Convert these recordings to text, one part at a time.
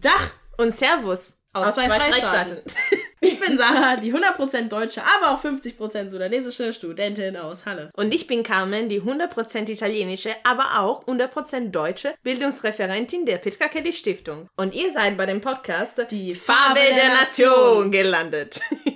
Dach und Servus aus, aus zwei, zwei Freistaaten. ich bin Sarah, die 100% deutsche, aber auch 50% sudanesische Studentin aus Halle. Und ich bin Carmen, die 100% italienische, aber auch 100% deutsche Bildungsreferentin der Petra Kelly Stiftung. Und ihr seid bei dem Podcast Die Farbe, Farbe der, der Nation gelandet.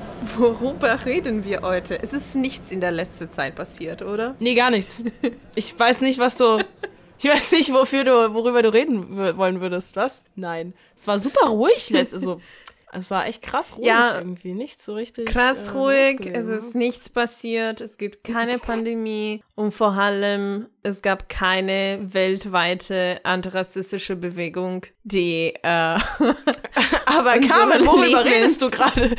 Worüber reden wir heute? Es ist nichts in der letzten Zeit passiert, oder? Nee, gar nichts. Ich weiß nicht, was du. Ich weiß nicht, wofür du, worüber du reden wollen würdest. Was? Nein. Es war super ruhig. Also, es war echt krass ruhig ja, irgendwie. Nicht so richtig. Krass äh, ruhig. Es ist nichts passiert. Es gibt keine Pandemie. Und vor allem, es gab keine weltweite antirassistische Bewegung, die. Äh, Aber Carmen, worüber redest du gerade?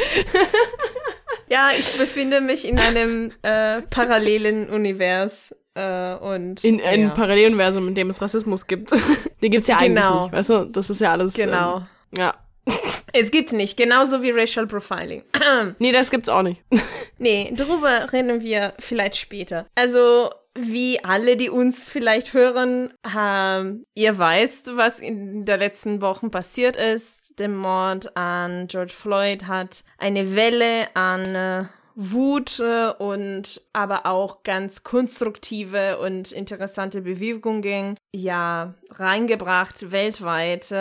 Ja, ich befinde mich in einem äh, parallelen Univers. Äh, und, in einem ja. Paralleluniversum, in dem es Rassismus gibt. Den gibt's ja eigentlich genau. nicht. Weißt du, das ist ja alles. Genau. Ähm, ja. Es gibt nicht, genauso wie Racial Profiling. nee, das gibt's auch nicht. nee, darüber reden wir vielleicht später. Also, wie alle, die uns vielleicht hören, ähm, ihr weißt, was in der letzten Wochen passiert ist. Der Mord an George Floyd hat eine Welle an äh, Wut äh, und aber auch ganz konstruktive und interessante Bewegungen ja reingebracht weltweit.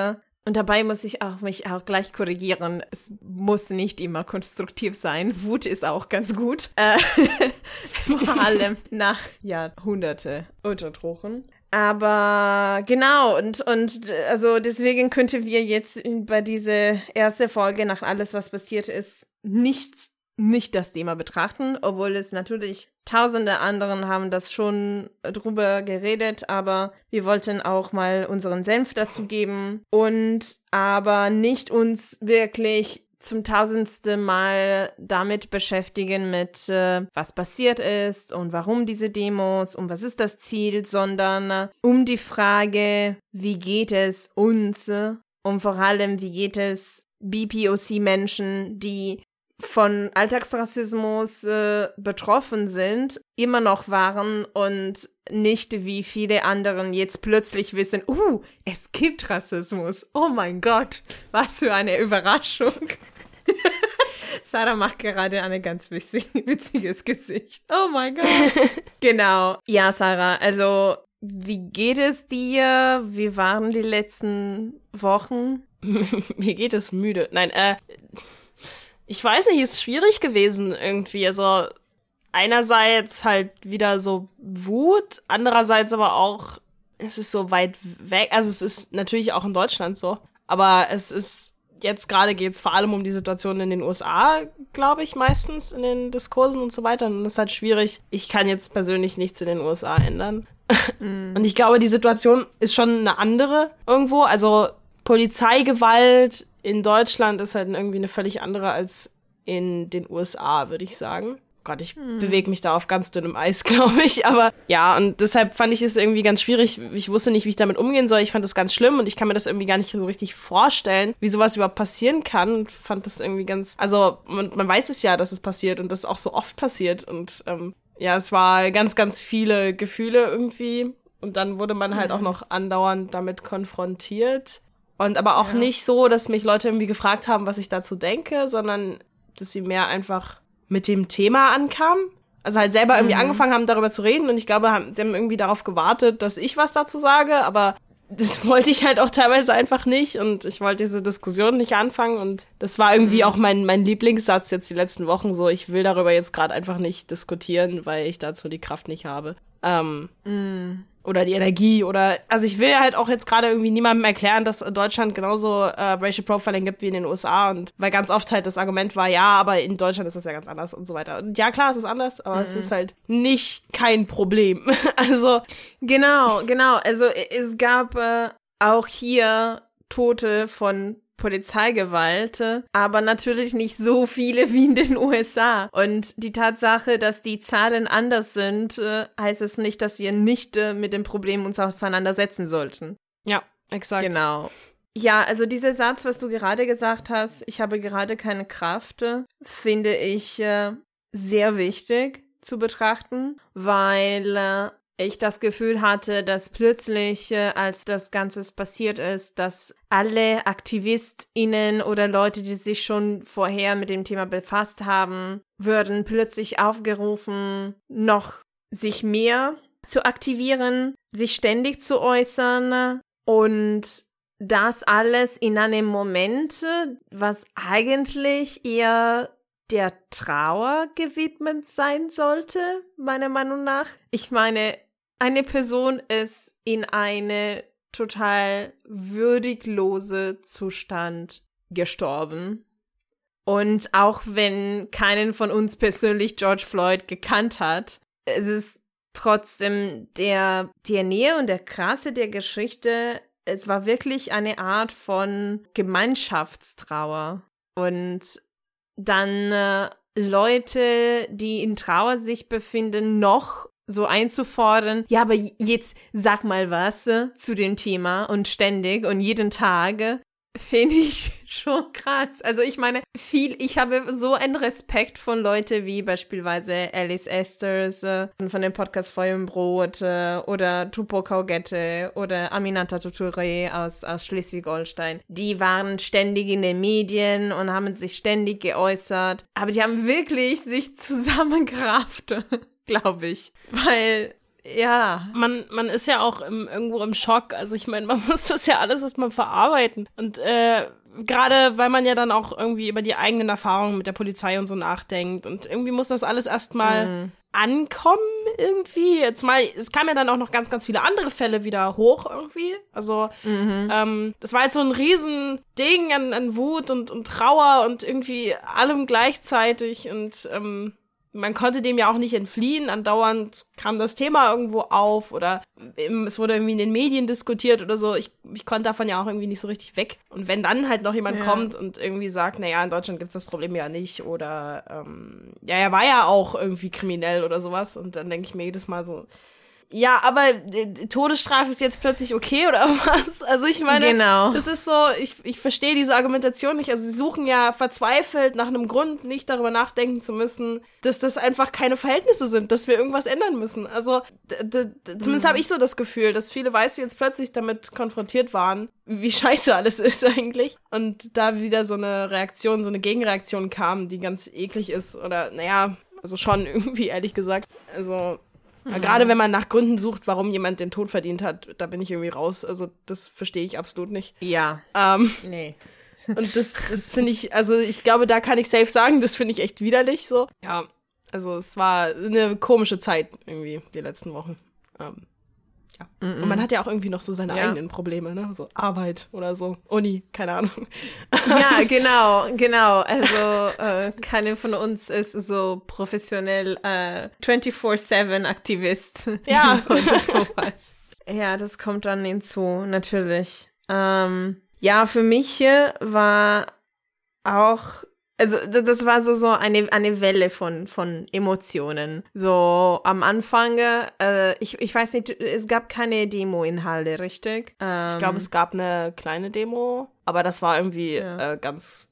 Und dabei muss ich auch mich auch gleich korrigieren. Es muss nicht immer konstruktiv sein. Wut ist auch ganz gut. Äh, vor allem nach Jahrhunderte Unterdrücken. Aber genau, und, und also deswegen könnten wir jetzt bei dieser ersten Folge nach alles, was passiert ist, nichts nicht das Thema betrachten, obwohl es natürlich tausende anderen haben das schon drüber geredet, aber wir wollten auch mal unseren Senf dazu geben und aber nicht uns wirklich zum tausendsten Mal damit beschäftigen mit äh, was passiert ist und warum diese Demos und was ist das Ziel, sondern äh, um die Frage, wie geht es uns und vor allem, wie geht es BPOC-Menschen, die von Alltagsrassismus äh, betroffen sind, immer noch waren und nicht wie viele anderen jetzt plötzlich wissen, uh, es gibt Rassismus. Oh mein Gott, was für eine Überraschung. Sarah macht gerade ein ganz witzig, witziges Gesicht. Oh mein Gott. genau. Ja, Sarah, also wie geht es dir? Wie waren die letzten Wochen? Mir geht es müde. Nein, äh, ich weiß nicht, ist schwierig gewesen irgendwie. Also einerseits halt wieder so Wut, andererseits aber auch, es ist so weit weg. Also es ist natürlich auch in Deutschland so, aber es ist jetzt gerade geht es vor allem um die Situation in den USA, glaube ich, meistens in den Diskursen und so weiter. Und es ist halt schwierig. Ich kann jetzt persönlich nichts in den USA ändern. Mm. Und ich glaube, die Situation ist schon eine andere irgendwo. Also Polizeigewalt in Deutschland ist halt irgendwie eine völlig andere als in den USA, würde ich sagen. Gott, ich hm. bewege mich da auf ganz dünnem Eis, glaube ich. Aber ja, und deshalb fand ich es irgendwie ganz schwierig. Ich wusste nicht, wie ich damit umgehen soll. Ich fand das ganz schlimm und ich kann mir das irgendwie gar nicht so richtig vorstellen, wie sowas überhaupt passieren kann. Und fand das irgendwie ganz. Also, man, man weiß es ja, dass es passiert und das auch so oft passiert. Und ähm, ja, es war ganz, ganz viele Gefühle irgendwie. Und dann wurde man halt mhm. auch noch andauernd damit konfrontiert. Und aber auch ja. nicht so, dass mich Leute irgendwie gefragt haben, was ich dazu denke, sondern dass sie mehr einfach mit dem Thema ankamen. Also halt selber irgendwie mhm. angefangen haben, darüber zu reden. Und ich glaube, haben, haben irgendwie darauf gewartet, dass ich was dazu sage. Aber das wollte ich halt auch teilweise einfach nicht. Und ich wollte diese Diskussion nicht anfangen. Und das war irgendwie mhm. auch mein, mein Lieblingssatz jetzt die letzten Wochen so. Ich will darüber jetzt gerade einfach nicht diskutieren, weil ich dazu die Kraft nicht habe. Ähm, mhm oder die Energie oder also ich will halt auch jetzt gerade irgendwie niemandem erklären, dass Deutschland genauso äh, Racial Profiling gibt wie in den USA und weil ganz oft halt das Argument war, ja, aber in Deutschland ist das ja ganz anders und so weiter. Und ja, klar, es ist anders, aber mhm. es ist halt nicht kein Problem. also genau, genau. Also es gab äh, auch hier Tote von Polizeigewalt, aber natürlich nicht so viele wie in den USA. Und die Tatsache, dass die Zahlen anders sind, äh, heißt es nicht, dass wir nicht äh, mit dem Problem uns auseinandersetzen sollten. Ja, exakt. Genau. Ja, also dieser Satz, was du gerade gesagt hast, ich habe gerade keine Kraft, finde ich äh, sehr wichtig zu betrachten, weil äh, ich das Gefühl hatte, dass plötzlich, äh, als das Ganze passiert ist, dass alle AktivistInnen oder Leute, die sich schon vorher mit dem Thema befasst haben, würden plötzlich aufgerufen, noch sich mehr zu aktivieren, sich ständig zu äußern und das alles in einem Moment, was eigentlich eher der Trauer gewidmet sein sollte, meiner Meinung nach. Ich meine, eine Person ist in eine total würdiglose Zustand gestorben. Und auch wenn keinen von uns persönlich George Floyd gekannt hat, es ist trotzdem der, der Nähe und der Krasse der Geschichte, es war wirklich eine Art von Gemeinschaftstrauer. Und dann äh, Leute, die in Trauer sich befinden, noch so einzufordern, ja, aber jetzt sag mal was äh, zu dem Thema und ständig und jeden Tag finde ich schon krass. Also ich meine, viel, ich habe so einen Respekt von Leute wie beispielsweise Alice Esters äh, von dem Podcast Feuer im Brot äh, oder Tupo Kaugette oder Aminata Touré aus, aus Schleswig-Holstein. Die waren ständig in den Medien und haben sich ständig geäußert. Aber die haben wirklich sich zusammengerafft, glaube ich. Weil ja. Man, man ist ja auch im, irgendwo im Schock. Also ich meine, man muss das ja alles erstmal verarbeiten. Und äh, gerade weil man ja dann auch irgendwie über die eigenen Erfahrungen mit der Polizei und so nachdenkt. Und irgendwie muss das alles erstmal mhm. ankommen irgendwie. Jetzt mal, es kamen ja dann auch noch ganz, ganz viele andere Fälle wieder hoch irgendwie. Also mhm. ähm, das war jetzt so ein Riesending an, an Wut und, und Trauer und irgendwie allem gleichzeitig. Und ähm, man konnte dem ja auch nicht entfliehen. Andauernd kam das Thema irgendwo auf oder es wurde irgendwie in den Medien diskutiert oder so. Ich, ich konnte davon ja auch irgendwie nicht so richtig weg. Und wenn dann halt noch jemand ja. kommt und irgendwie sagt, naja, in Deutschland gibt's das Problem ja nicht oder ähm, ja, er war ja auch irgendwie kriminell oder sowas. Und dann denke ich mir jedes Mal so, ja, aber äh, Todesstrafe ist jetzt plötzlich okay oder was? Also ich meine, genau. das ist so, ich, ich verstehe diese Argumentation nicht. Also sie suchen ja verzweifelt nach einem Grund, nicht darüber nachdenken zu müssen, dass das einfach keine Verhältnisse sind, dass wir irgendwas ändern müssen. Also zumindest mhm. habe ich so das Gefühl, dass viele Weiße jetzt plötzlich damit konfrontiert waren, wie scheiße alles ist eigentlich. Und da wieder so eine Reaktion, so eine Gegenreaktion kam, die ganz eklig ist oder naja, also schon irgendwie ehrlich gesagt. Also Mhm. Gerade wenn man nach Gründen sucht, warum jemand den Tod verdient hat, da bin ich irgendwie raus. Also das verstehe ich absolut nicht. Ja. Ähm, nee. Und das, das finde ich, also ich glaube, da kann ich safe sagen, das finde ich echt widerlich so. Ja, also es war eine komische Zeit irgendwie die letzten Wochen. Ähm, ja. Mm -mm. Und man hat ja auch irgendwie noch so seine ja. eigenen Probleme, ne? So Arbeit oder so, Uni, keine Ahnung. Ja, genau, genau. Also äh, keine von uns ist so professionell äh, 24-7-Aktivist. Ja. oder sowas. Ja, das kommt dann hinzu, natürlich. Ähm, ja, für mich war auch also das war so, so eine, eine Welle von, von Emotionen. So am Anfang, äh, ich, ich weiß nicht, es gab keine Demo in Halle, richtig? Ähm, ich glaube, es gab eine kleine Demo, aber das war irgendwie ja. äh, ganz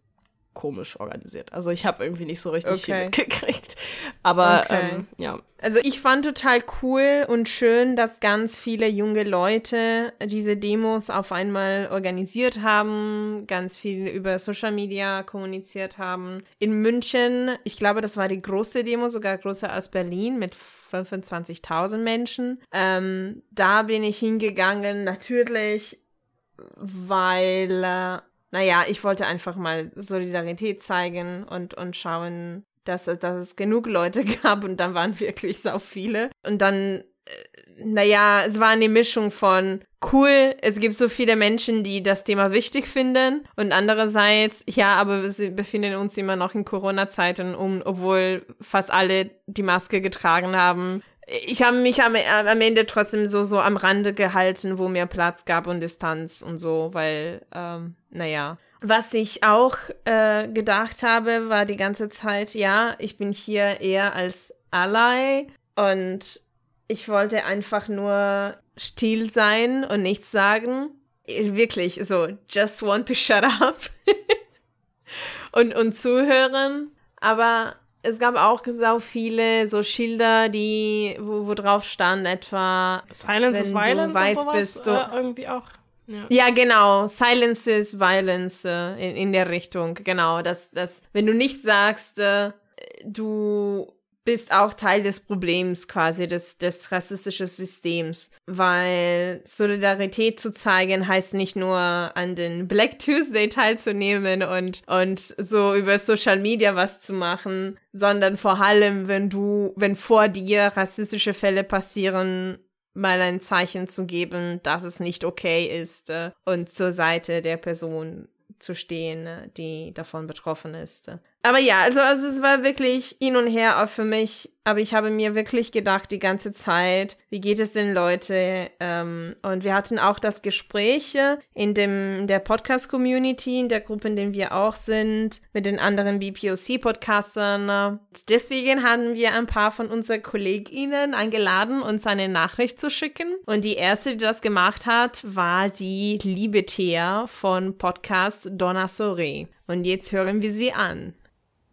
komisch organisiert. Also ich habe irgendwie nicht so richtig okay. viel mitgekriegt. Aber okay. ähm, ja. Also ich fand total cool und schön, dass ganz viele junge Leute diese Demos auf einmal organisiert haben, ganz viel über Social Media kommuniziert haben. In München, ich glaube, das war die große Demo, sogar größer als Berlin mit 25.000 Menschen. Ähm, da bin ich hingegangen, natürlich, weil äh, naja, ich wollte einfach mal Solidarität zeigen und, und schauen, dass, dass es genug Leute gab und dann waren wirklich so viele. Und dann, äh, naja, es war eine Mischung von cool, es gibt so viele Menschen, die das Thema wichtig finden und andererseits, ja, aber wir befinden uns immer noch in Corona-Zeiten, um, obwohl fast alle die Maske getragen haben ich habe mich am, am Ende trotzdem so, so am Rande gehalten, wo mir Platz gab und Distanz und so, weil, ähm, naja. Was ich auch äh, gedacht habe, war die ganze Zeit, ja, ich bin hier eher als Ally und ich wollte einfach nur still sein und nichts sagen. Wirklich, so, just want to shut up und, und zuhören. Aber es gab auch so viele so Schilder, die, wo, wo drauf stand etwa Silence is Violence weißt, und sowas, bist du, äh, irgendwie auch. Ja. ja, genau. Silence is Violence äh, in, in der Richtung. Genau. dass dass wenn du nicht sagst, äh, du bist auch Teil des Problems quasi, des, des rassistischen Systems. Weil Solidarität zu zeigen heißt nicht nur an den Black Tuesday teilzunehmen und, und so über Social Media was zu machen, sondern vor allem, wenn du, wenn vor dir rassistische Fälle passieren, mal ein Zeichen zu geben, dass es nicht okay ist äh, und zur Seite der Person zu stehen, äh, die davon betroffen ist. Aber ja, also, also es war wirklich hin und her auch für mich. Aber ich habe mir wirklich gedacht die ganze Zeit, wie geht es den Leute? Ähm, und wir hatten auch das Gespräch in dem der Podcast-Community, in der Gruppe, in der wir auch sind, mit den anderen BPOC-Podcastern. Deswegen haben wir ein paar von unseren KollegInnen eingeladen, uns eine Nachricht zu schicken. Und die erste, die das gemacht hat, war die liebe Thea von Podcast Donna Sore. Und jetzt hören wir sie an.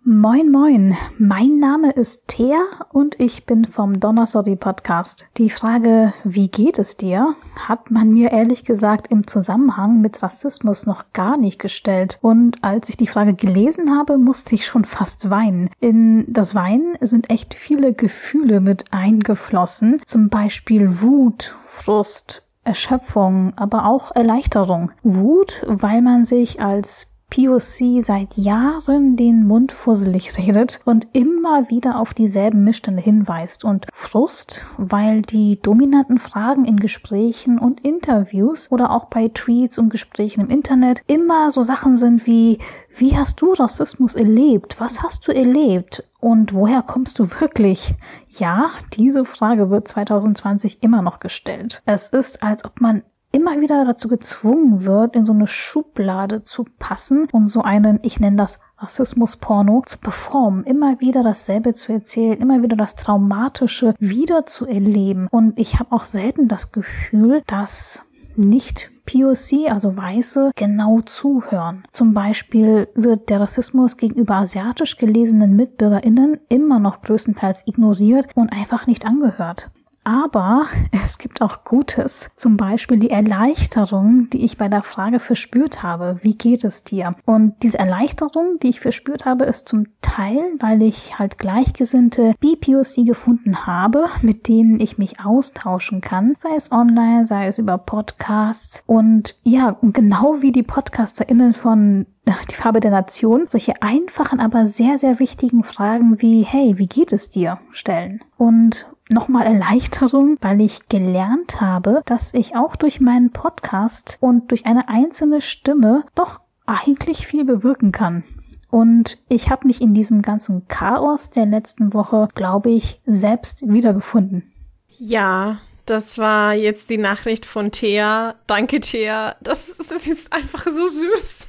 Moin, moin. Mein Name ist Thea und ich bin vom Donnersody Podcast. Die Frage, wie geht es dir, hat man mir ehrlich gesagt im Zusammenhang mit Rassismus noch gar nicht gestellt. Und als ich die Frage gelesen habe, musste ich schon fast weinen. In das Weinen sind echt viele Gefühle mit eingeflossen. Zum Beispiel Wut, Frust, Erschöpfung, aber auch Erleichterung. Wut, weil man sich als POC seit Jahren den Mund fusselig redet und immer wieder auf dieselben Missstände hinweist und Frust, weil die dominanten Fragen in Gesprächen und Interviews oder auch bei Tweets und Gesprächen im Internet immer so Sachen sind wie wie hast du Rassismus erlebt? Was hast du erlebt? Und woher kommst du wirklich? Ja, diese Frage wird 2020 immer noch gestellt. Es ist, als ob man immer wieder dazu gezwungen wird, in so eine Schublade zu passen und so einen, ich nenne das Rassismus-Porno, zu performen, immer wieder dasselbe zu erzählen, immer wieder das Traumatische wieder zu erleben. Und ich habe auch selten das Gefühl, dass nicht POC, also Weiße, genau zuhören. Zum Beispiel wird der Rassismus gegenüber asiatisch gelesenen MitbürgerInnen immer noch größtenteils ignoriert und einfach nicht angehört. Aber es gibt auch Gutes. Zum Beispiel die Erleichterung, die ich bei der Frage verspürt habe, wie geht es dir? Und diese Erleichterung, die ich verspürt habe, ist zum Teil, weil ich halt Gleichgesinnte BPOC gefunden habe, mit denen ich mich austauschen kann, sei es online, sei es über Podcasts. Und ja, genau wie die PodcasterInnen von die Farbe der Nation, solche einfachen, aber sehr, sehr wichtigen Fragen wie, hey, wie geht es dir stellen? Und nochmal Erleichterung, weil ich gelernt habe, dass ich auch durch meinen Podcast und durch eine einzelne Stimme doch eigentlich viel bewirken kann. Und ich habe mich in diesem ganzen Chaos der letzten Woche, glaube ich, selbst wiedergefunden. Ja, das war jetzt die Nachricht von Thea. Danke, Thea. Das, das ist einfach so süß.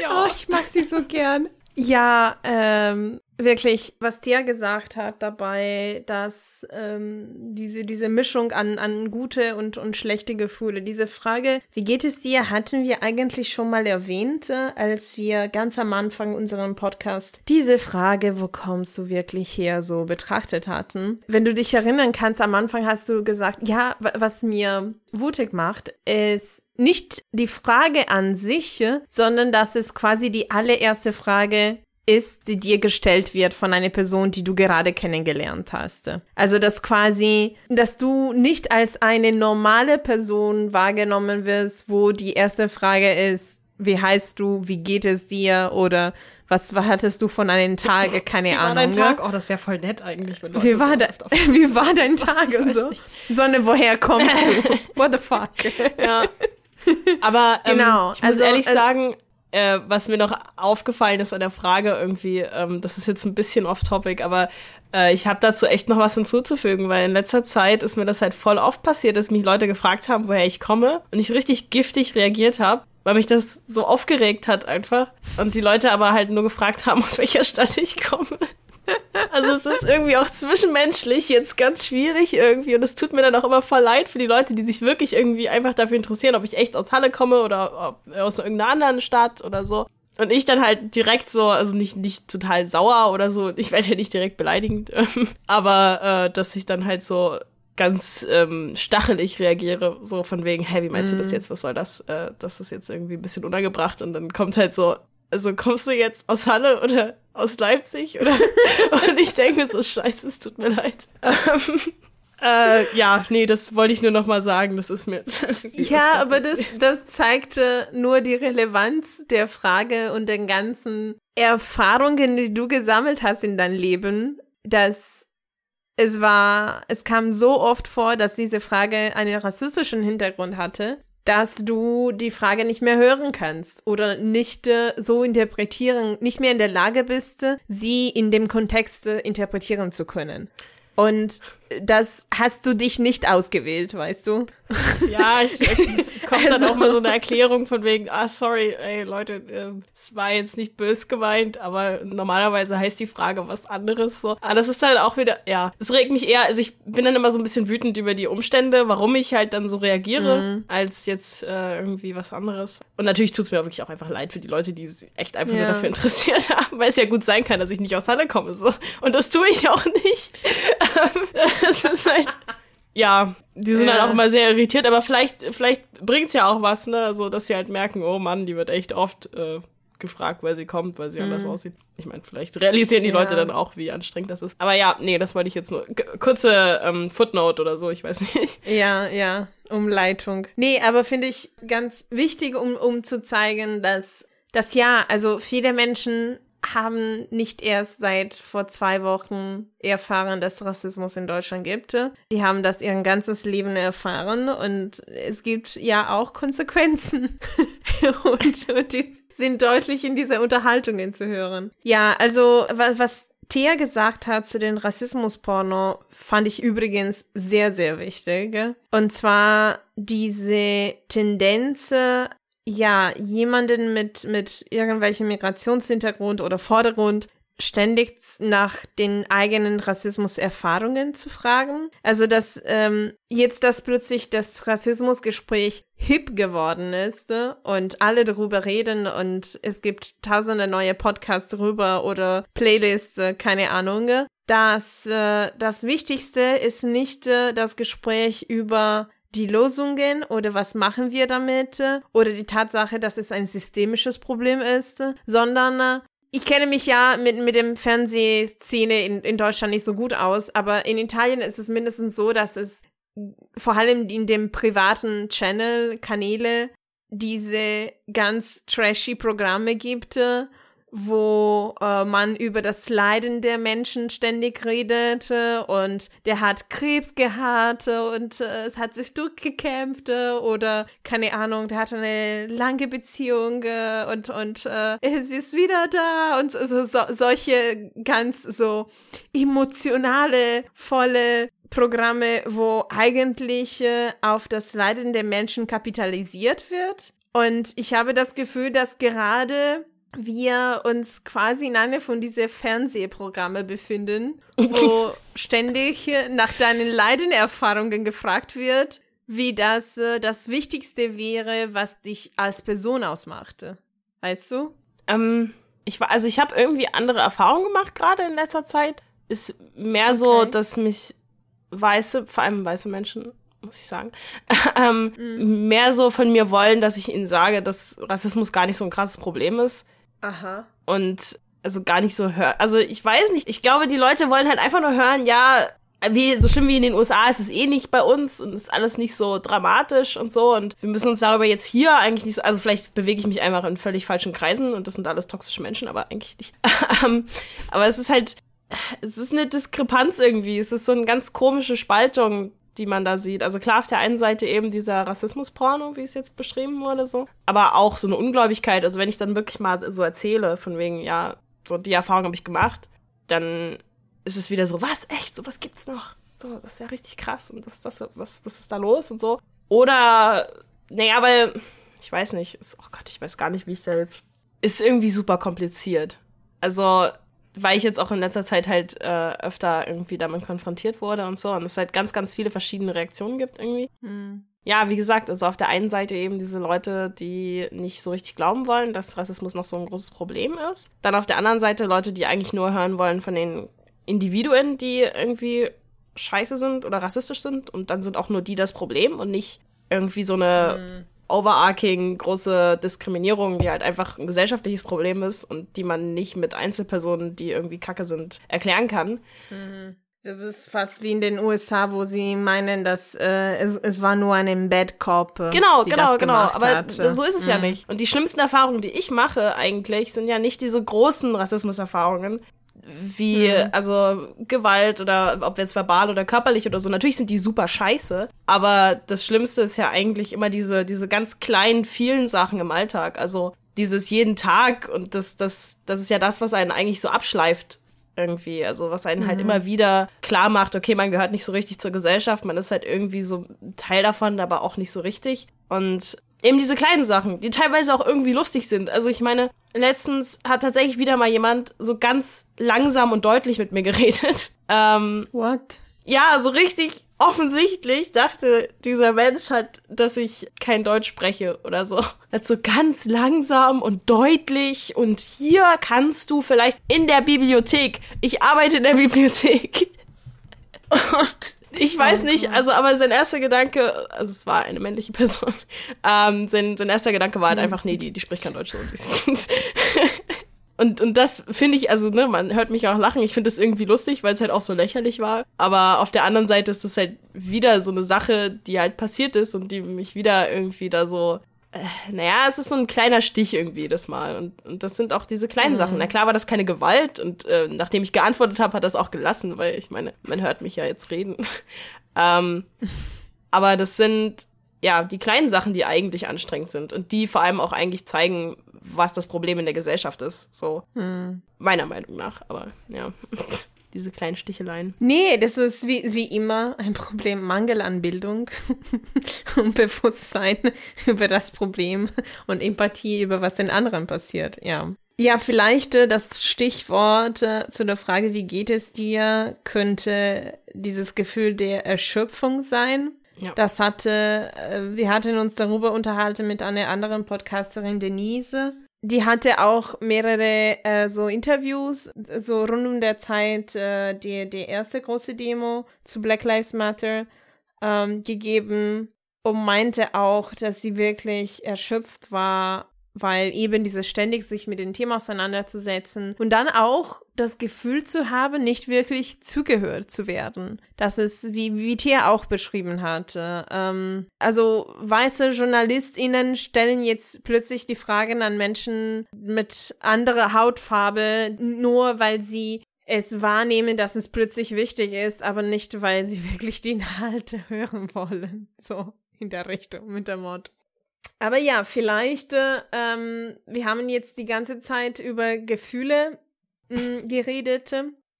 Ja, oh, ich mag sie so gern. Ja, ähm, wirklich, was Thea gesagt hat dabei, dass ähm, diese, diese Mischung an, an gute und, und schlechte Gefühle, diese Frage, wie geht es dir, hatten wir eigentlich schon mal erwähnt, äh, als wir ganz am Anfang unserem Podcast diese Frage, wo kommst du wirklich her, so betrachtet hatten. Wenn du dich erinnern kannst, am Anfang hast du gesagt, ja, was mir wutig macht, ist nicht die Frage an sich, sondern das ist quasi die allererste Frage, ist, die dir gestellt wird von einer Person, die du gerade kennengelernt hast. Also dass quasi, dass du nicht als eine normale Person wahrgenommen wirst, wo die erste Frage ist, wie heißt du, wie geht es dir oder was hattest du von einem Tag? Keine wie Ahnung. Wie war dein Tag? Oh, das wäre voll nett eigentlich. Wenn Leute wie, war so wie war dein Tag und so? Sonne, woher kommst du? What the fuck? Ja. Aber ähm, genau. ich muss also, ehrlich also, sagen, äh, was mir noch aufgefallen ist an der Frage irgendwie, ähm, das ist jetzt ein bisschen off-topic, aber äh, ich habe dazu echt noch was hinzuzufügen, weil in letzter Zeit ist mir das halt voll oft passiert, dass mich Leute gefragt haben, woher ich komme und ich richtig giftig reagiert habe, weil mich das so aufgeregt hat einfach und die Leute aber halt nur gefragt haben, aus welcher Stadt ich komme. Also es ist irgendwie auch zwischenmenschlich jetzt ganz schwierig irgendwie und es tut mir dann auch immer voll leid für die Leute, die sich wirklich irgendwie einfach dafür interessieren, ob ich echt aus Halle komme oder aus irgendeiner anderen Stadt oder so. Und ich dann halt direkt so, also nicht, nicht total sauer oder so, ich werde ja nicht direkt beleidigend, aber äh, dass ich dann halt so ganz ähm, stachelig reagiere, so von wegen, hey, wie meinst mm. du das mhm. jetzt, was soll das? Äh, das ist jetzt irgendwie ein bisschen unangebracht und dann kommt halt so, also kommst du jetzt aus Halle oder aus Leipzig? Oder? Und ich denke mir so, scheiße, es tut mir leid. Ähm, äh, ja, nee, das wollte ich nur noch mal sagen. Das ist mir. ja, aber das, das zeigte nur die Relevanz der Frage und den ganzen Erfahrungen, die du gesammelt hast in deinem Leben, dass es war, es kam so oft vor, dass diese Frage einen rassistischen Hintergrund hatte dass du die Frage nicht mehr hören kannst oder nicht äh, so interpretieren, nicht mehr in der Lage bist, sie in dem Kontext äh, interpretieren zu können. Und das hast du dich nicht ausgewählt, weißt du? Ja, ich, ich kommt also, dann auch mal so eine Erklärung von wegen, ah, sorry, ey, Leute, äh, es war jetzt nicht bös gemeint, aber normalerweise heißt die Frage was anderes so. Aber das ist dann auch wieder, ja, es regt mich eher, also ich bin dann immer so ein bisschen wütend über die Umstände, warum ich halt dann so reagiere, mhm. als jetzt äh, irgendwie was anderes. Und natürlich tut es mir wirklich auch einfach leid für die Leute, die sich echt einfach ja. nur dafür interessiert haben, weil es ja gut sein kann, dass ich nicht aus Halle komme, so. Und das tue ich auch nicht. es ist halt, ja, die sind ja. halt auch immer sehr irritiert, aber vielleicht, vielleicht bringt's ja auch was, ne, so, dass sie halt merken, oh Mann, die wird echt oft äh, gefragt, weil sie kommt, weil sie mhm. anders aussieht. Ich meine, vielleicht realisieren die ja. Leute dann auch, wie anstrengend das ist. Aber ja, nee, das wollte ich jetzt nur. Kurze ähm, Footnote oder so, ich weiß nicht. Ja, ja, Umleitung. Nee, aber finde ich ganz wichtig, um, um zu zeigen, dass das ja, also viele Menschen haben nicht erst seit vor zwei Wochen erfahren, dass Rassismus in Deutschland gibt. Die haben das ihr ganzes Leben erfahren und es gibt ja auch Konsequenzen. und, und, die sind deutlich in dieser Unterhaltungen zu hören. Ja, also was, was Thea gesagt hat zu den Rassismusporno, fand ich übrigens sehr, sehr wichtig. Und zwar diese Tendenz, ja, jemanden mit, mit irgendwelchem Migrationshintergrund oder Vordergrund ständig nach den eigenen Rassismuserfahrungen zu fragen. Also, dass ähm, jetzt, dass plötzlich das Rassismusgespräch hip geworden ist äh, und alle darüber reden und es gibt tausende neue Podcasts darüber oder Playlists, äh, keine Ahnung. dass äh, das Wichtigste ist nicht äh, das Gespräch über die Lösungen oder was machen wir damit oder die Tatsache, dass es ein systemisches Problem ist, sondern äh, ich kenne mich ja mit, mit dem Fernsehszene in, in Deutschland nicht so gut aus, aber in Italien ist es mindestens so, dass es vor allem in dem privaten Channel, Kanäle, diese ganz trashy Programme gibt, wo äh, man über das Leiden der Menschen ständig redet äh, und der hat Krebs gehabt und äh, es hat sich durchgekämpft äh, oder keine Ahnung, der hat eine lange Beziehung äh, und und äh, es ist wieder da und so, so, solche ganz so emotionale, volle Programme, wo eigentlich äh, auf das Leiden der Menschen kapitalisiert wird. Und ich habe das Gefühl, dass gerade wir uns quasi in einem von diesen Fernsehprogramme befinden, wo ständig nach deinen Leidenerfahrungen gefragt wird, wie das äh, das Wichtigste wäre, was dich als Person ausmachte. Weißt du? Ähm, ich war, also ich habe irgendwie andere Erfahrungen gemacht gerade in letzter Zeit. Ist mehr okay. so, dass mich weiße, vor allem weiße Menschen, muss ich sagen, ähm, mhm. mehr so von mir wollen, dass ich ihnen sage, dass Rassismus gar nicht so ein krasses Problem ist Aha. Und also gar nicht so hören. Also ich weiß nicht. Ich glaube, die Leute wollen halt einfach nur hören, ja, wie, so schlimm wie in den USA ist es eh nicht bei uns und ist alles nicht so dramatisch und so und wir müssen uns darüber jetzt hier eigentlich nicht so, also vielleicht bewege ich mich einfach in völlig falschen Kreisen und das sind alles toxische Menschen, aber eigentlich nicht. Ähm, aber es ist halt, es ist eine Diskrepanz irgendwie, es ist so eine ganz komische Spaltung die man da sieht. Also klar, auf der einen Seite eben dieser Rassismus-Porno, wie es jetzt beschrieben wurde, so. Aber auch so eine Ungläubigkeit. Also wenn ich dann wirklich mal so erzähle, von wegen, ja, so die Erfahrung habe ich gemacht, dann ist es wieder so, was, echt, sowas gibt's noch? So, das ist ja richtig krass und das, das, was, was ist da los und so. Oder, naja, weil, ich weiß nicht, ist, oh Gott, ich weiß gar nicht, wie ich da jetzt, ist irgendwie super kompliziert. Also, weil ich jetzt auch in letzter Zeit halt äh, öfter irgendwie damit konfrontiert wurde und so und es halt ganz, ganz viele verschiedene Reaktionen gibt irgendwie. Mhm. Ja, wie gesagt, also auf der einen Seite eben diese Leute, die nicht so richtig glauben wollen, dass Rassismus noch so ein großes Problem ist. Dann auf der anderen Seite Leute, die eigentlich nur hören wollen von den Individuen, die irgendwie scheiße sind oder rassistisch sind und dann sind auch nur die das Problem und nicht irgendwie so eine mhm. Overarching große Diskriminierung, die halt einfach ein gesellschaftliches Problem ist und die man nicht mit Einzelpersonen, die irgendwie kacke sind, erklären kann. Mhm. Das ist fast wie in den USA, wo sie meinen, dass äh, es, es war nur ein Bad Cop. Äh, genau, genau, genau. Aber hat. so ist es mhm. ja nicht. Und die schlimmsten Erfahrungen, die ich mache eigentlich, sind ja nicht diese großen Rassismuserfahrungen, wie, mhm. also Gewalt oder ob jetzt verbal oder körperlich oder so. Natürlich sind die super scheiße, aber das Schlimmste ist ja eigentlich immer diese, diese ganz kleinen, vielen Sachen im Alltag. Also dieses jeden Tag und das, das, das ist ja das, was einen eigentlich so abschleift irgendwie. Also was einen halt mhm. halt immer wieder klar macht, okay, man gehört nicht so richtig zur Gesellschaft, man ist halt irgendwie so Teil davon, aber auch nicht so richtig. Und eben diese kleinen Sachen, die teilweise auch irgendwie lustig sind. Also ich meine, letztens hat tatsächlich wieder mal jemand so ganz langsam und deutlich mit mir geredet. Ähm, What? Ja, so richtig offensichtlich dachte dieser Mensch halt, dass ich kein Deutsch spreche oder so. Hat so ganz langsam und deutlich und hier kannst du vielleicht in der Bibliothek. Ich arbeite in der Bibliothek. Und ich weiß nicht, also aber sein erster Gedanke, also es war eine männliche Person, ähm, sein, sein erster Gedanke war halt mhm. einfach, nee, die, die spricht kein Deutsch. Und, und das finde ich, also, ne, man hört mich auch lachen. Ich finde das irgendwie lustig, weil es halt auch so lächerlich war. Aber auf der anderen Seite ist das halt wieder so eine Sache, die halt passiert ist und die mich wieder irgendwie da so naja, es ist so ein kleiner Stich irgendwie jedes Mal. Und, und das sind auch diese kleinen mhm. Sachen. Na klar war das keine Gewalt und äh, nachdem ich geantwortet habe, hat das auch gelassen, weil ich meine, man hört mich ja jetzt reden. ähm, aber das sind ja die kleinen Sachen, die eigentlich anstrengend sind und die vor allem auch eigentlich zeigen, was das Problem in der Gesellschaft ist. So mhm. meiner Meinung nach. Aber ja. diese kleinen Sticheleien. Nee, das ist wie, wie immer ein Problem Mangel an Bildung und Bewusstsein über das Problem und Empathie über was den anderen passiert, ja. Ja, vielleicht äh, das Stichwort äh, zu der Frage, wie geht es dir, könnte dieses Gefühl der Erschöpfung sein. Ja. Das hatte, äh, wir hatten uns darüber unterhalten mit einer anderen Podcasterin, Denise, die hatte auch mehrere äh, so Interviews, so rund um der Zeit äh, die, die erste große Demo zu Black Lives Matter ähm, gegeben und meinte auch, dass sie wirklich erschöpft war weil eben dieses ständig sich mit dem Thema auseinanderzusetzen und dann auch das Gefühl zu haben, nicht wirklich zugehört zu werden. Das ist, wie, wie Thea auch beschrieben hatte. Ähm, also weiße JournalistInnen stellen jetzt plötzlich die Fragen an Menschen mit anderer Hautfarbe, nur weil sie es wahrnehmen, dass es plötzlich wichtig ist, aber nicht, weil sie wirklich die Inhalte hören wollen. So in der Richtung mit der Mord. Aber ja, vielleicht, äh, ähm, wir haben jetzt die ganze Zeit über Gefühle mh, mm, geredet.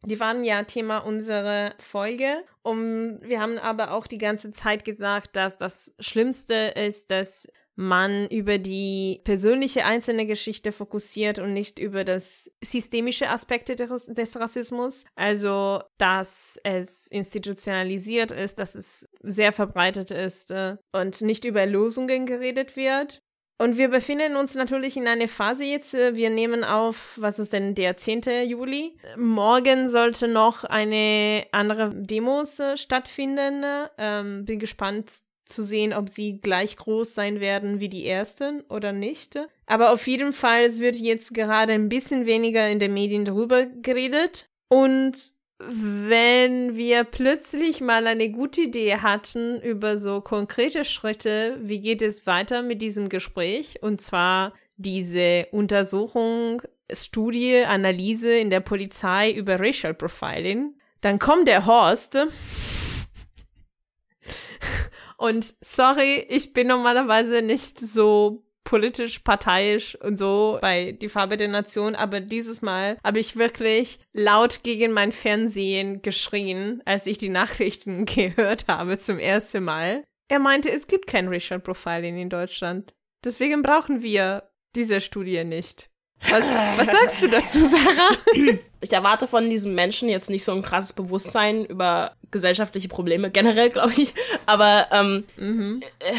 Die waren ja Thema unserer Folge. Und wir haben aber auch die ganze Zeit gesagt, dass das Schlimmste ist, dass man über die persönliche einzelne Geschichte fokussiert und nicht über das systemische Aspekte des, des Rassismus. Also, dass es institutionalisiert ist, dass es sehr verbreitet ist äh, und nicht über Lösungen geredet wird. Und wir befinden uns natürlich in einer Phase jetzt. Äh, wir nehmen auf, was ist denn der 10. Juli? Morgen sollte noch eine andere Demos äh, stattfinden. Ähm, bin gespannt zu sehen, ob sie gleich groß sein werden wie die ersten oder nicht. Aber auf jeden Fall, es wird jetzt gerade ein bisschen weniger in den Medien darüber geredet. Und wenn wir plötzlich mal eine gute Idee hatten über so konkrete Schritte, wie geht es weiter mit diesem Gespräch? Und zwar diese Untersuchung, Studie, Analyse in der Polizei über Racial Profiling. Dann kommt der Horst Und sorry, ich bin normalerweise nicht so politisch, parteiisch und so bei Die Farbe der Nation, aber dieses Mal habe ich wirklich laut gegen mein Fernsehen geschrien, als ich die Nachrichten gehört habe zum ersten Mal. Er meinte, es gibt kein Racial Profiling in Deutschland. Deswegen brauchen wir diese Studie nicht. Was, was sagst du dazu, Sarah? Ich erwarte von diesen Menschen jetzt nicht so ein krasses Bewusstsein über gesellschaftliche Probleme, generell, glaube ich. Aber ähm, mhm. äh,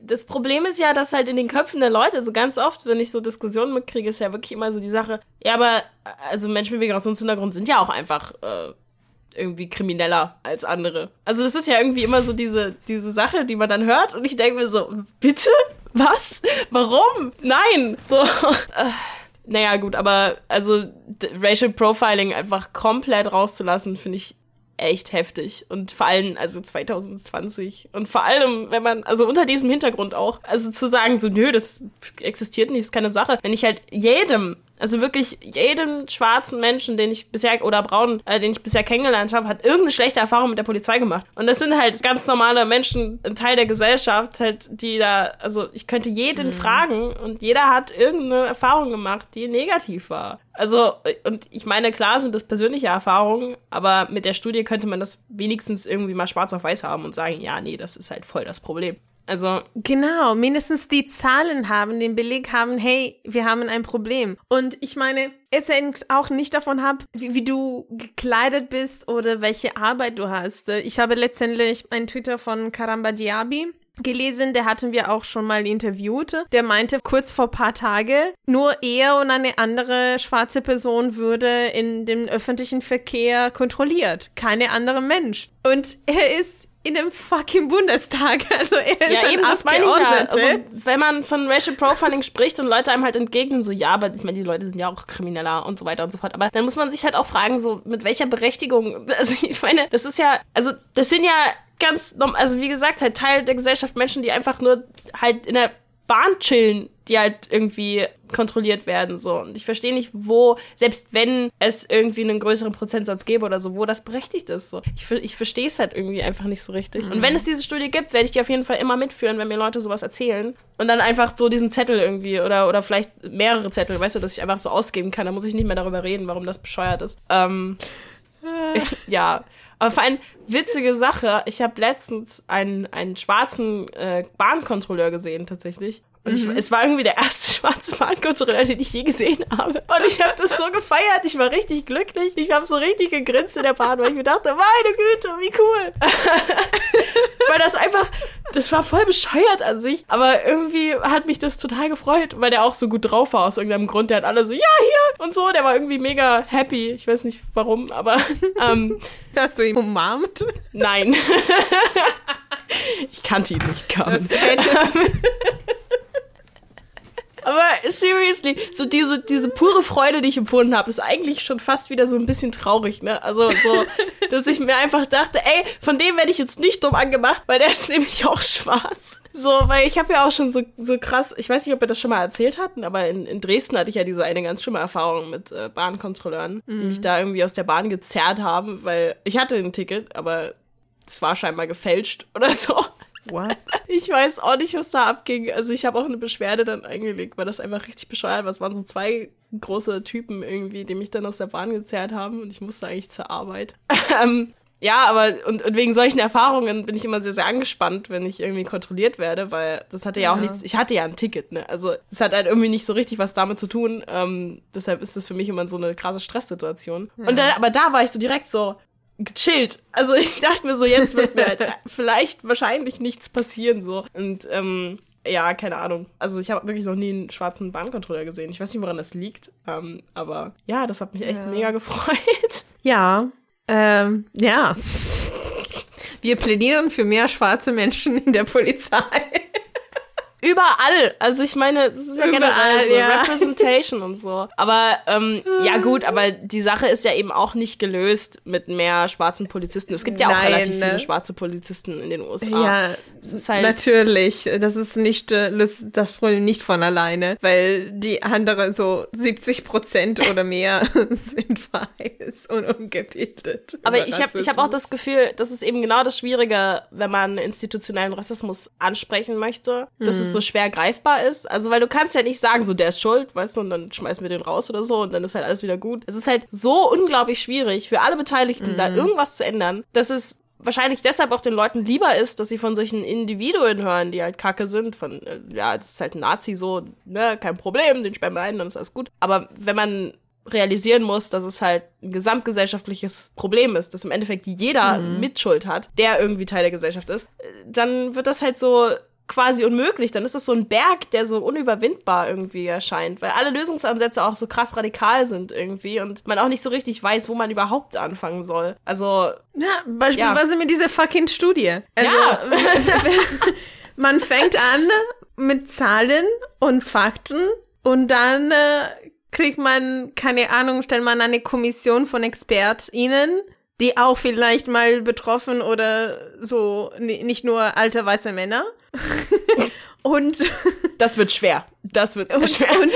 das Problem ist ja, dass halt in den Köpfen der Leute, so ganz oft, wenn ich so Diskussionen mitkriege, ist ja wirklich immer so die Sache, ja, aber also Menschen mit Migrationshintergrund sind ja auch einfach äh, irgendwie krimineller als andere. Also das ist ja irgendwie immer so diese, diese Sache, die man dann hört und ich denke mir so, bitte? Was? Warum? Nein! So. Äh, naja, gut, aber also Racial Profiling einfach komplett rauszulassen, finde ich echt heftig. Und vor allem, also 2020. Und vor allem, wenn man, also unter diesem Hintergrund auch, also zu sagen, so, nö, das existiert nicht, ist keine Sache. Wenn ich halt jedem also wirklich jeden schwarzen Menschen, den ich bisher oder braunen, äh, den ich bisher kennengelernt habe, hat irgendeine schlechte Erfahrung mit der Polizei gemacht. Und das sind halt ganz normale Menschen, ein Teil der Gesellschaft, halt, die da, also ich könnte jeden mhm. fragen und jeder hat irgendeine Erfahrung gemacht, die negativ war. Also, und ich meine, klar sind das persönliche Erfahrungen, aber mit der Studie könnte man das wenigstens irgendwie mal schwarz auf weiß haben und sagen, ja, nee, das ist halt voll das Problem. Also genau, mindestens die Zahlen haben, den Beleg haben, hey, wir haben ein Problem. Und ich meine, es hängt auch nicht davon ab, wie, wie, du gekleidet bist oder welche Arbeit du hast. Ich habe letztendlich einen Twitter von Karamba Diaby gelesen, der hatten wir auch schon mal interviewt. Der meinte kurz vor paar Tage, nur er und eine andere schwarze Person würde in dem öffentlichen Verkehr kontrolliert, keine andere Mensch. Und er ist in dem fucking Bundestag. Also er ist ja, eben, das meine ich ja. Also, wenn man von Racial Profiling spricht und Leute einem halt entgegnen, so, ja, aber ich meine, die Leute sind ja auch krimineller und so weiter und so fort. Aber dann muss man sich halt auch fragen, so, mit welcher Berechtigung, also ich meine, das ist ja, also das sind ja ganz, also wie gesagt, halt Teil der Gesellschaft Menschen, die einfach nur halt in der Bahn chillen, die halt irgendwie kontrolliert werden, so. Und ich verstehe nicht, wo, selbst wenn es irgendwie einen größeren Prozentsatz gäbe oder so, wo das berechtigt ist, so. Ich, ich verstehe es halt irgendwie einfach nicht so richtig. Mhm. Und wenn es diese Studie gibt, werde ich die auf jeden Fall immer mitführen, wenn mir Leute sowas erzählen. Und dann einfach so diesen Zettel irgendwie oder, oder vielleicht mehrere Zettel, weißt du, dass ich einfach so ausgeben kann. Da muss ich nicht mehr darüber reden, warum das bescheuert ist. Ähm, ja. Aber vor allem witzige Sache, ich habe letztens einen, einen schwarzen äh, Bahnkontrolleur gesehen tatsächlich. Und ich, mhm. es war irgendwie der erste schwarze Bahnkontrolleur, den ich je gesehen habe. Und ich habe das so gefeiert. Ich war richtig glücklich. Ich habe so richtig gegrinst in der Bahn, weil ich mir dachte, meine Güte, wie cool. weil das einfach, das war voll bescheuert an sich. Aber irgendwie hat mich das total gefreut, weil der auch so gut drauf war aus irgendeinem Grund. Der hat alle so, ja, hier und so. Der war irgendwie mega happy. Ich weiß nicht warum, aber. Ähm, Hast du ihn umarmt? Nein. ich kannte ihn nicht kaum. Das aber seriously, so diese, diese pure Freude, die ich empfunden habe, ist eigentlich schon fast wieder so ein bisschen traurig, ne? Also so, dass ich mir einfach dachte, ey, von dem werde ich jetzt nicht dumm angemacht, weil der ist nämlich auch schwarz. So, weil ich habe ja auch schon so, so krass, ich weiß nicht, ob wir das schon mal erzählt hatten, aber in, in Dresden hatte ich ja diese eine ganz schlimme Erfahrung mit äh, Bahnkontrolleuren, mhm. die mich da irgendwie aus der Bahn gezerrt haben, weil ich hatte ein Ticket, aber es war scheinbar gefälscht oder so. What? Ich weiß auch nicht, was da abging. Also ich habe auch eine Beschwerde dann eingelegt, weil das einfach richtig bescheuert war. Es waren so zwei große Typen irgendwie, die mich dann aus der Bahn gezerrt haben und ich musste eigentlich zur Arbeit. ähm, ja, aber und, und, wegen solchen Erfahrungen bin ich immer sehr, sehr angespannt, wenn ich irgendwie kontrolliert werde, weil das hatte ja, ja. auch nichts, ich hatte ja ein Ticket, ne? Also es hat halt irgendwie nicht so richtig was damit zu tun. Ähm, deshalb ist das für mich immer so eine krasse Stresssituation. Ja. Und dann, aber da war ich so direkt so, gechillt. Also ich dachte mir so, jetzt wird mir halt vielleicht wahrscheinlich nichts passieren so. Und ähm, ja, keine Ahnung. Also ich habe wirklich noch nie einen schwarzen Bahncontroller gesehen. Ich weiß nicht, woran das liegt. Ähm, aber ja, das hat mich echt ja. mega gefreut. Ja. Ähm, ja. Wir plädieren für mehr schwarze Menschen in der Polizei. Überall. Also ich meine, das ist ja Überall, generell so ja. Representation und so. Aber ähm, ja gut, aber die Sache ist ja eben auch nicht gelöst mit mehr schwarzen Polizisten. Es gibt ja Nein, auch relativ ne? viele schwarze Polizisten in den USA. Ja, Es ist halt Natürlich, das ist nicht äh, löst das Problem nicht von alleine, weil die anderen so 70 Prozent oder mehr sind weiß und ungebildet. Aber ich habe ich hab auch das Gefühl, das ist eben genau das Schwierige, wenn man institutionellen Rassismus ansprechen möchte, dass es so schwer greifbar ist. Also, weil du kannst ja nicht sagen, so, der ist schuld, weißt du, und dann schmeißen wir den raus oder so und dann ist halt alles wieder gut. Es ist halt so unglaublich schwierig für alle Beteiligten, da irgendwas zu ändern, dass es wahrscheinlich deshalb auch den Leuten lieber ist, dass sie von solchen Individuen hören, die halt kacke sind, von, äh, ja, das ist halt ein Nazi so, ne, kein Problem, den sperren wir ein, dann ist alles gut. Aber wenn man realisieren muss, dass es halt ein gesamtgesellschaftliches Problem ist, dass im Endeffekt jeder Mitschuld hat, der irgendwie Teil der Gesellschaft ist, äh, dann wird das halt so quasi unmöglich. Dann ist das so ein Berg, der so unüberwindbar irgendwie erscheint, weil alle Lösungsansätze auch so krass radikal sind irgendwie und man auch nicht so richtig weiß, wo man überhaupt anfangen soll. Also, Ja, beispielsweise mit dieser fucking Studie. Also, Ja. man fängt an mit Zahlen und Fakten und dann äh, kriegt man, keine Ahnung, stellt man eine Kommission von ExpertInnen, die auch vielleicht mal betroffen oder so, ni- nicht nur alte weiße Männer. und das wird schwer. Das wird sehr und, schwer. und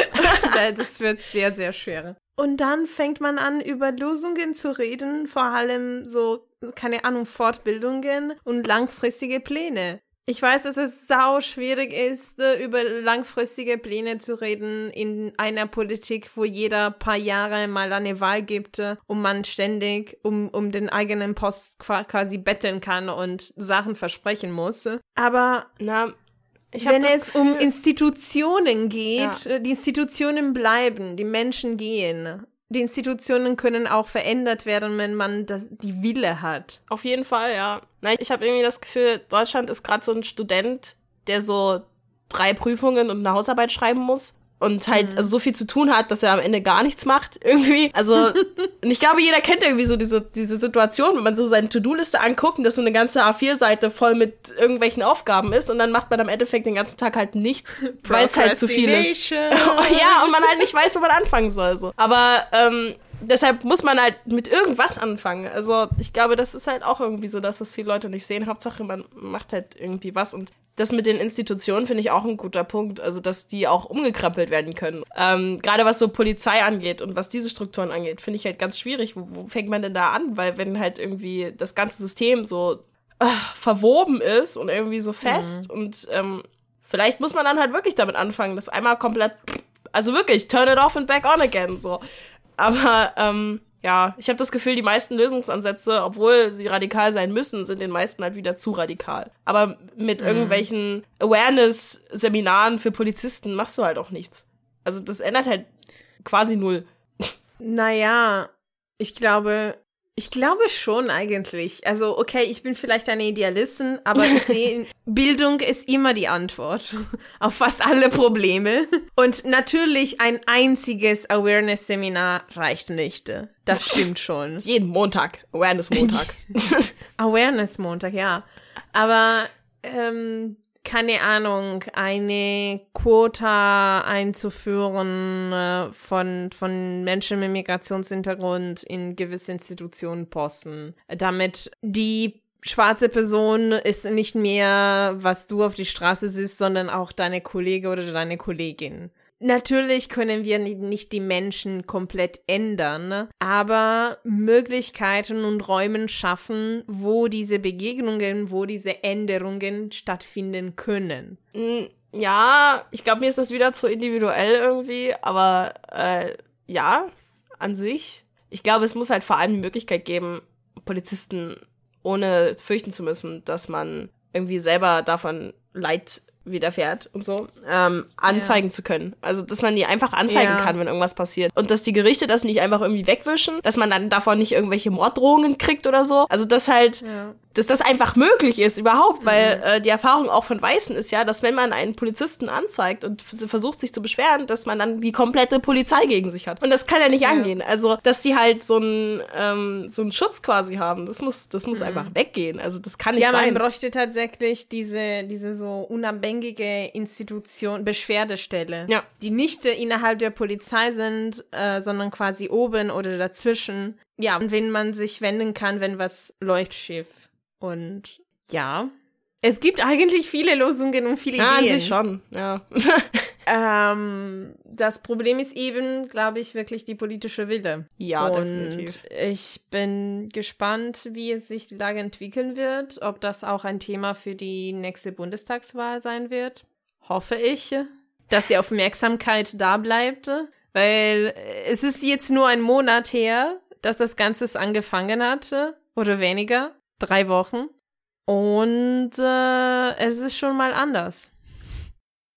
das wird sehr, sehr schwer. Und dann fängt man an, über Lösungen zu reden, vor allem so, keine Ahnung, Fortbildungen und langfristige Pläne. Ich weiß, dass es sau schwierig ist, äh, über langfristige Pläne zu reden in einer Politik, wo jeder paar Jahre mal eine Wahl gibt äh, und man ständig um, um den eigenen Post qua- quasi betteln kann und Sachen versprechen muss. Aber Na, wenn es um Gefühl- Institutionen geht, äh, die Institutionen bleiben, die Menschen gehen. Die Institutionen können auch verändert werden, wenn man das, die Wille hat. Auf jeden Fall, ja. Ich habe irgendwie das Gefühl, Deutschland ist gerade so ein Student, der so drei Prüfungen und eine Hausarbeit schreiben muss und halt Mhm. also so viel zu tun hat, dass er am Ende gar nichts macht irgendwie. Also und ich glaube, jeder kennt irgendwie so diese diese Situation, wenn man so seine To-Do-Liste anguckt und das so eine ganze A4-Seite voll mit irgendwelchen Aufgaben ist und dann macht man am Endeffekt den ganzen Tag halt nichts, weil es halt zu viel ist. ja, und man halt nicht weiß, wo man anfangen soll. So. Aber ähm, deshalb muss man halt mit irgendwas anfangen. Also ich glaube, das ist halt auch irgendwie so das, was viele Leute nicht sehen. Hauptsache, man macht halt irgendwie was. Und das mit den Institutionen finde ich auch ein guter Punkt. Also, dass die auch umgekrempelt werden können. Ähm, Gerade was so Polizei angeht und was diese Strukturen angeht, finde ich halt ganz schwierig. Wo, wo fängt man denn da an? Weil wenn halt irgendwie das ganze System so äh, verwoben ist und irgendwie so fest und ähm, vielleicht muss man dann halt wirklich damit anfangen, das einmal komplett, also wirklich, turn it off and back on again, so. Aber, ähm, ja, ich habe das Gefühl, die meisten Lösungsansätze, obwohl sie radikal sein müssen, sind den meisten halt wieder zu radikal. Aber mit irgendwelchen Awareness-Seminaren für Polizisten machst du halt auch nichts. Also das ändert halt quasi null. Naja, ich glaube, ich glaube schon eigentlich. Also, okay, ich bin vielleicht eine Idealistin, aber ich sehe, Bildung ist immer die Antwort auf fast alle Probleme. Und natürlich ein einziges Awareness-Seminar reicht nicht. Das stimmt schon. Jeden Montag, Awareness-Montag. Awareness-Montag, ja. Aber, ähm, keine Ahnung, eine Quota einzuführen äh, von, von Menschen mit Migrationshintergrund in gewisse Institutionen posten, damit die schwarze Person ist nicht mehr, was du auf die Straße siehst, sondern auch deine Kollege oder deine Kollegin. Natürlich können wir ni- nicht die Menschen komplett ändern, aber Möglichkeiten und Räumen schaffen, wo diese Begegnungen, wo diese Änderungen stattfinden können. Ja, ich glaube, mir ist das wieder zu individuell irgendwie, aber äh, ja, an sich. Ich glaube, es muss halt vor allem die Möglichkeit geben, Polizisten ohne fürchten zu müssen, dass man irgendwie selber davon Leid widerfährt und so, ähm, anzeigen zu können. Also, dass man die einfach anzeigen Ja. kann, wenn irgendwas passiert. Und dass die Gerichte das nicht einfach irgendwie wegwischen, dass man dann davon nicht irgendwelche Morddrohungen kriegt oder so. Also, dass halt, dass das einfach möglich ist überhaupt, weil äh, die Erfahrung auch von Weißen ist ja, dass wenn man einen Polizisten anzeigt und versucht sich zu beschweren, dass man dann die komplette Polizei gegen sich hat. Und das kann ja nicht angehen. Also, dass die halt so einen ähm, so einen Schutz quasi haben, das muss das muss einfach weggehen. Also, das kann nicht Ja, man sein. bräuchte tatsächlich diese, diese so unabhängige Institution, Beschwerdestelle, Ja. die nicht äh, innerhalb der Polizei sind, äh, sondern quasi oben oder dazwischen. Ja, an wen man sich wenden kann, wenn was läuft schief. Und ja, Es gibt eigentlich viele Lösungen und viele Ja, an Ideen. sich schon, ja. Ähm, das Problem ist eben, glaube ich, wirklich die politische Wille. Ja, und definitiv. ich bin gespannt, wie es sich die Lage entwickeln wird, ob das auch ein Thema für die nächste Bundestagswahl sein wird. Hoffe ich, dass die Aufmerksamkeit da bleibt, weil es ist jetzt nur ein Monat her, dass das Ganze angefangen hatte, oder weniger, drei Wochen. Und äh, es ist schon mal anders.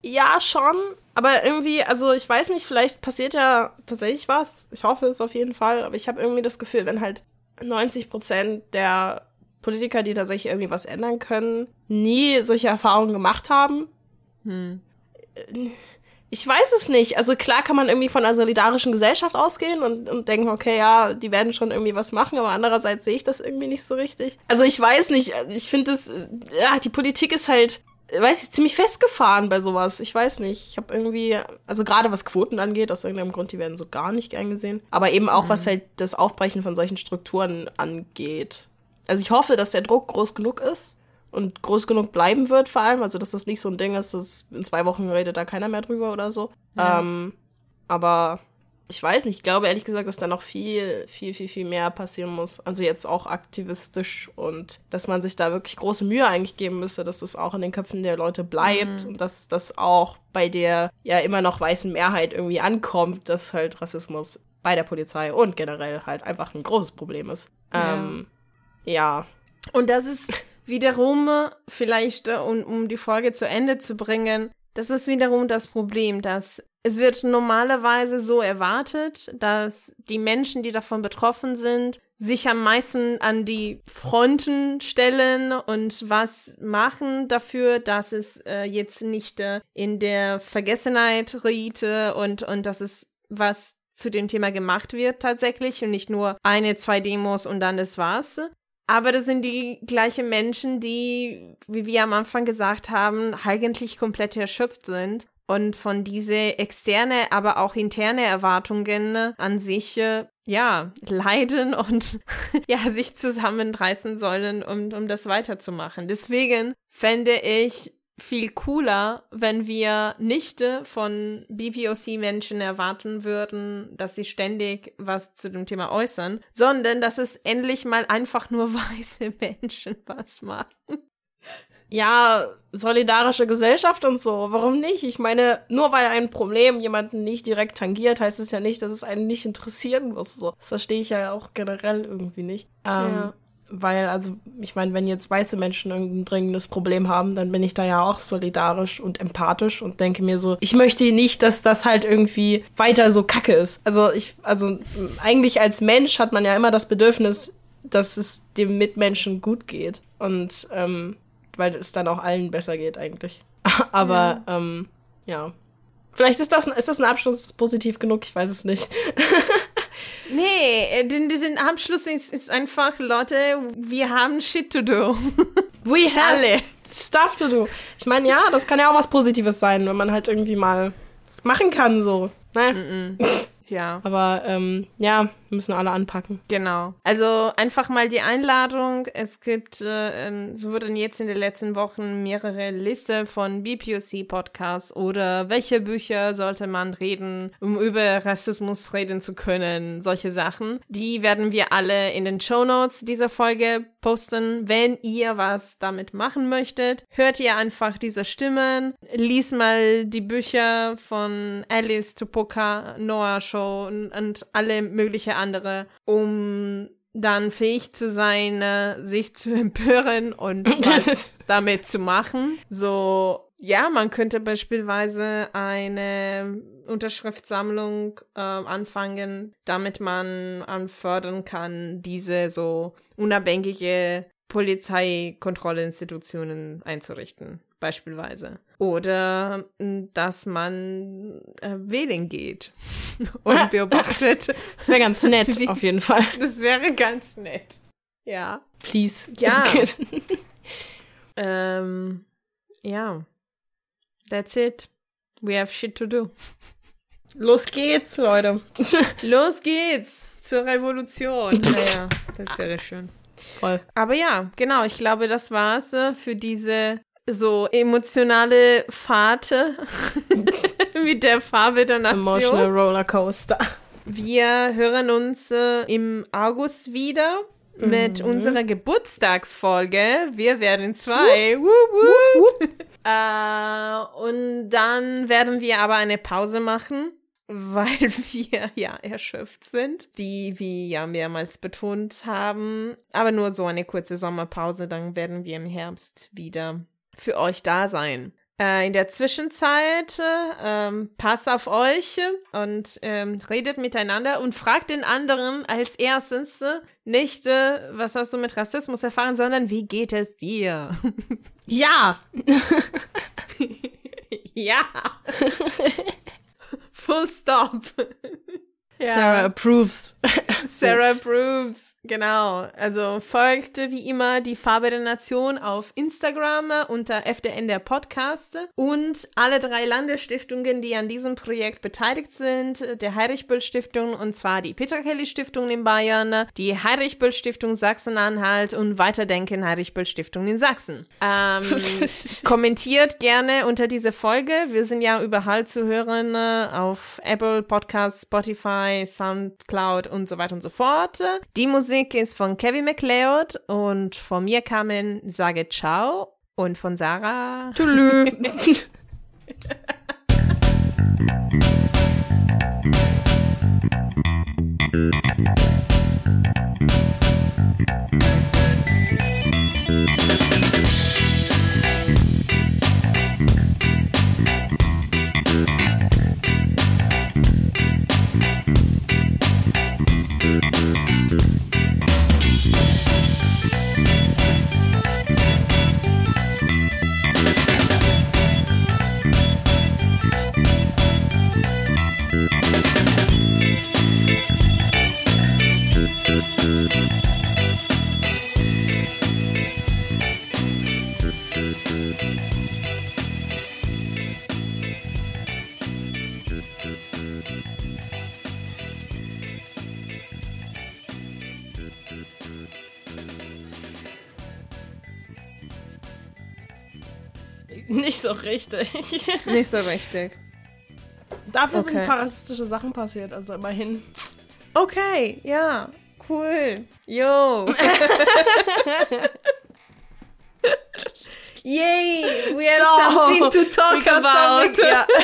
Ja, schon. Aber irgendwie, also ich weiß nicht, vielleicht passiert ja tatsächlich was. Ich hoffe es auf jeden Fall. Aber ich habe irgendwie das Gefühl, wenn halt 90 Prozent der Politiker, die tatsächlich irgendwie was ändern können, nie solche Erfahrungen gemacht haben. Hm. Ich weiß es nicht. Also klar kann man irgendwie von einer solidarischen Gesellschaft ausgehen und, und denken, okay, ja, die werden schon irgendwie was machen, aber andererseits sehe ich das irgendwie nicht so richtig. Also ich weiß nicht, ich finde es, ja, die Politik ist halt, weiß ich, ziemlich festgefahren bei sowas. Ich weiß nicht. Ich habe irgendwie, also gerade was Quoten angeht, aus irgendeinem Grund, die werden so gar nicht gern gesehen. Aber eben auch, was halt das Aufbrechen von solchen Strukturen angeht. Also ich hoffe, dass der Druck groß genug ist und groß genug bleiben wird, vor allem. Also, dass das nicht so ein Ding ist, dass in zwei Wochen redet da keiner mehr drüber oder so. Ja. Ähm, aber ich weiß nicht, ich glaube ehrlich gesagt, dass da noch viel, viel, viel, viel mehr passieren muss. Also jetzt auch aktivistisch und dass man sich da wirklich große Mühe eigentlich geben müsste, dass das auch in den Köpfen der Leute bleibt und dass das auch bei der ja immer noch weißen Mehrheit irgendwie ankommt, dass halt Rassismus bei der Polizei und generell halt einfach ein großes Problem ist. Ja. Ähm, ja. Und das ist wiederum, vielleicht, äh, um, um die Folge zu Ende zu bringen, das ist wiederum das Problem, dass es wird normalerweise so erwartet, dass die Menschen, die davon betroffen sind, sich am meisten an die Fronten stellen und was machen dafür, dass es äh, jetzt nicht äh, in der Vergessenheit riet äh, und, und dass es was zu dem Thema gemacht wird tatsächlich und nicht nur eine, zwei Demos und dann das war's. Aber das sind die gleichen Menschen, die, wie wir am Anfang gesagt haben, eigentlich komplett erschöpft sind und von diese externe, aber auch interne Erwartungen an sich, äh, ja, leiden und ja, sich zusammenreißen sollen, um, um das weiterzumachen. Deswegen fände ich viel cooler, wenn wir nicht äh, von BPOC-Menschen erwarten würden, dass sie ständig was zu dem Thema äußern, sondern dass es endlich mal einfach nur weiße Menschen was machen. ja, solidarische Gesellschaft und so. Warum nicht? Ich meine, nur weil ein Problem jemanden nicht direkt tangiert, heißt es ja nicht, dass es einen nicht interessieren muss. So. Das verstehe ich ja auch generell irgendwie nicht. Ähm, Ja. Weil, also, ich meine, wenn jetzt weiße Menschen irgendein dringendes Problem haben, dann bin ich da ja auch solidarisch und empathisch und denke mir so, ich möchte nicht, dass das halt irgendwie weiter so kacke ist. Also ich, also eigentlich als Mensch hat man ja immer das Bedürfnis, dass es dem Mitmenschen gut geht. Und ähm, weil es dann auch allen besser geht eigentlich. Aber ja. Ähm, ja. Vielleicht ist das, ist das ein Abschluss positiv genug, ich weiß es nicht. Nee, äh, den, den Abschluss ist, ist einfach, Leute, wir haben shit to do. We have Alle. stuff to do. Ich meine, ja, das kann ja auch was Positives sein, wenn man halt irgendwie mal machen kann, so. Ne? Ja. Aber ähm, ja, müssen alle anpacken. Genau. Also einfach mal die Einladung. Es gibt, äh, ähm, so wurden jetzt in den letzten Wochen mehrere Liste von BPOC-Podcasts oder welche Bücher sollte man reden, um über Rassismus reden zu können, solche Sachen. Die werden wir alle in den Show Notes dieser Folge posten. Wenn ihr was damit machen möchtet, hört ihr einfach diese Stimmen, lies mal die Bücher von Alice Tupoka, Noah Show und, und alle mögliche andere, um dann fähig zu sein, äh, sich zu empören und was damit zu machen. So, ja, man könnte beispielsweise eine Unterschriftsammlung äh, anfangen, damit man anfördern kann, diese so unabhängige Polizeikontrollinstitutionen einzurichten, beispielsweise. Oder mh, dass man äh, wählen geht und beobachtet. Das wäre ganz nett, auf jeden Fall. Das wäre ganz nett. Ja. Please. Ja. Ähm, ja. That's it. We have shit to do. Los geht's, Leute. Los geht's zur Revolution. Naja, das wäre schön. Voll. Aber ja, genau, ich glaube, das war's äh, für diese so emotionale Fahrt mit der Farbe der Nation. Emotional Rollercoaster. Wir hören uns äh, im August wieder mit unserer Geburtstagsfolge. Wir werden zwei. Wup, wup. Äh, und dann werden wir aber eine Pause machen, weil wir ja erschöpft sind, wie wir ja mehrmals betont haben. Aber nur so eine kurze Sommerpause, dann werden wir im Herbst wieder für euch da sein. Äh, in der Zwischenzeit äh, ähm, passt auf euch und ähm, redet miteinander und fragt den anderen als erstes nicht, äh, was hast du mit Rassismus erfahren, sondern wie geht es dir? Ja! ja. Full stop. Sarah approves. Sarah approves. Genau. Also folgt wie immer die Farbe der Nation auf Instagram unter FDN der Podcast und alle drei Landesstiftungen, die an diesem Projekt beteiligt sind, der Heinrich-Böll Stiftung und zwar die Petra Kelly Stiftung in Bayern, die Heinrich-Böll Stiftung Sachsen-Anhalt und Weiterdenken Heinrich-Böll Stiftung in Sachsen. Ähm, kommentiert gerne unter diese Folge. Wir sind ja überall zu hören äh, auf Apple Podcasts, Spotify, Soundcloud und so weiter und so fort. Die Musik ist von Kevin MacLeod und von mir kamen Sage Ciao und von Sarah. Tschüss. richtig. Nicht so richtig. Dafür sind Okay. ein paar rassistische Sachen passiert, also immerhin. Okay, ja, cool. Yo. Yay, we have something to talk about. yeah.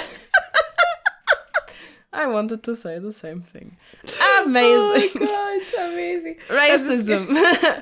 I wanted to say the same thing. Oh Amazing. God, amazing. Racism.